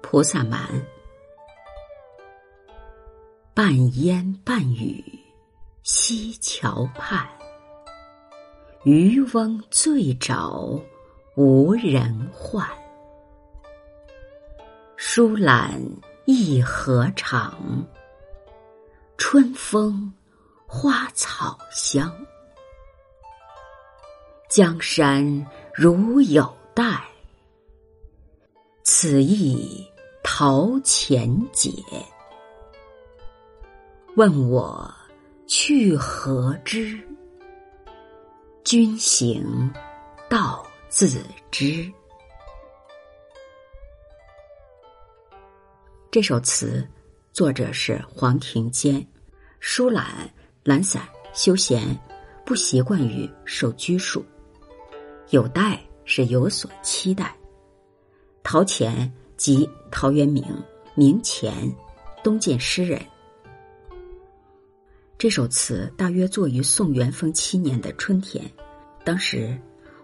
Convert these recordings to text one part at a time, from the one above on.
菩萨蛮，半烟半雨溪桥畔，渔翁醉着无人唤。疏懒一河长，春风花草香。江山如有待，此意。陶潜解，问我去何之？君行道自知。这首词作者是黄庭坚，疏懒、懒散、休闲，不习惯于受拘束。有待是有所期待。陶潜。即陶渊明，明前，东晋诗人。这首词大约作于宋元丰七年的春天。当时，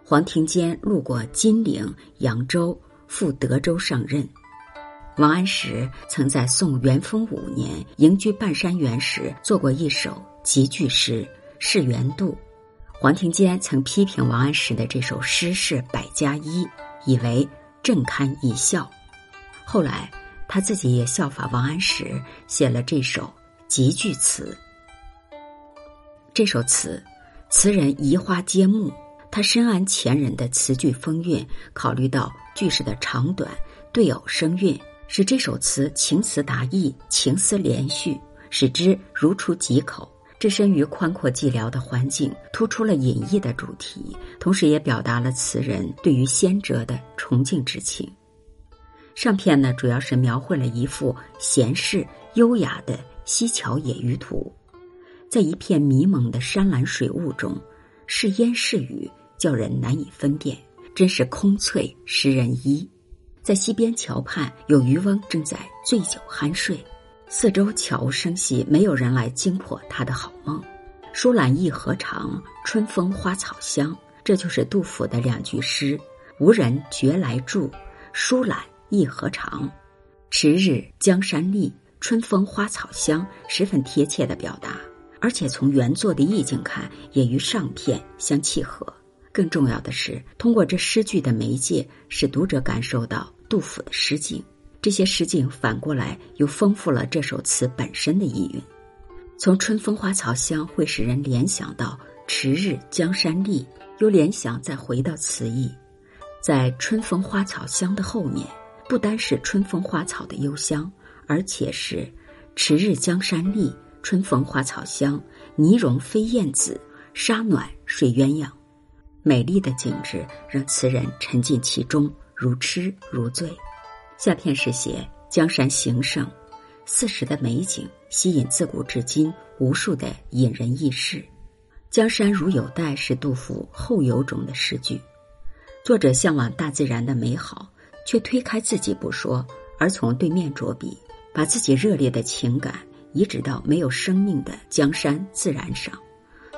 黄庭坚路过金陵、扬州，赴德州上任。王安石曾在宋元丰五年迎居半山园时做过一首集句诗《是元度》。黄庭坚曾批评王安石的这首诗是百家一，以为正堪一笑。后来，他自己也效法王安石，写了这首集句词。这首词，词人移花接木，他深谙前人的词句风韵，考虑到句式的长短、对偶声韵，使这首词情词达意、情思连续，使之如出几口。置身于宽阔寂寥的环境，突出了隐逸的主题，同时也表达了词人对于先哲的崇敬之情。上片呢，主要是描绘了一幅闲适优雅的溪桥野鱼图，在一片迷蒙的山岚水雾中，是烟是雨，叫人难以分辨，真是空翠湿人衣。在西边桥畔，有渔翁正在醉酒酣睡，四周悄无声息，没有人来惊破他的好梦。疏懒一何长，春风花草香，这就是杜甫的两句诗：无人觉来住，疏懒。一何长，迟日江山丽，春风花草香，十分贴切的表达。而且从原作的意境看，也与上片相契合。更重要的是，通过这诗句的媒介，使读者感受到杜甫的诗境。这些诗境反过来又丰富了这首词本身的意蕴。从春风花草香会使人联想到迟日江山丽，又联想再回到词意，在春风花草香的后面。不单是春风花草的幽香，而且是迟日江山丽，春风花草香，泥融飞燕子，沙暖睡鸳鸯。美丽的景致让词人沉浸其中，如痴如醉。下片是写江山形胜，四时的美景吸引自古至今无数的引人轶事。江山如有待是杜甫后有种的诗句，作者向往大自然的美好。却推开自己不说，而从对面着笔，把自己热烈的情感移植到没有生命的江山自然上，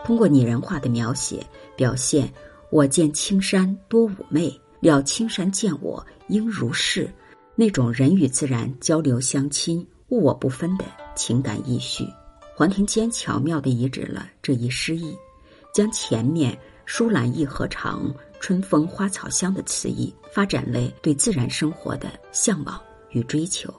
通过拟人化的描写，表现我见青山多妩媚，料青山见我应如是，那种人与自然交流相亲、物我不分的情感意绪。黄庭坚巧妙地移植了这一诗意，将前面疏懒一河长。春风花草香的词意发展为对自然生活的向往与追求。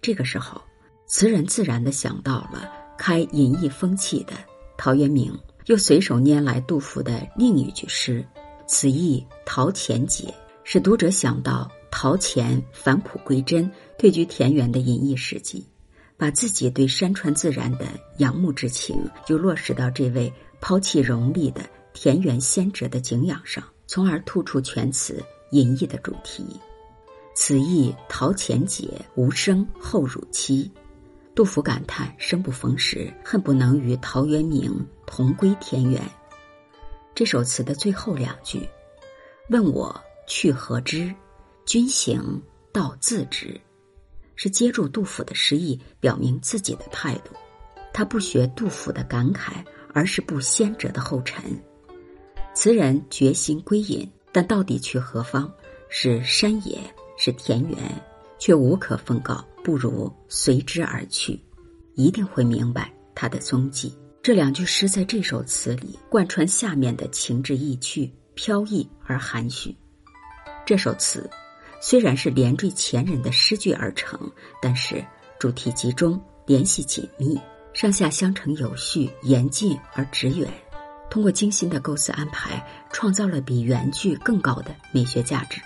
这个时候，词人自然地想到了开隐逸风气的陶渊明，又随手拈来杜甫的另一句诗：“此意陶潜解”，使读者想到陶潜返璞归真、退居田园的隐逸事迹，把自己对山川自然的仰慕之情，就落实到这位抛弃荣利的田园先哲的敬仰上。从而突出全词隐逸的主题。此意陶潜解，无声后汝期。杜甫感叹生不逢时，恨不能与陶渊明同归田园。这首词的最后两句：“问我去何之？君行道自知。”是接住杜甫的诗意，表明自己的态度。他不学杜甫的感慨，而是步先者的后尘。词人决心归隐，但到底去何方？是山野，是田园，却无可奉告。不如随之而去，一定会明白他的踪迹。这两句诗在这首词里贯穿下面的情致意趣，飘逸而含蓄。这首词虽然是连缀前人的诗句而成，但是主题集中，联系紧密，上下相承有序，严谨而直远。通过精心的构思安排，创造了比原句更高的美学价值。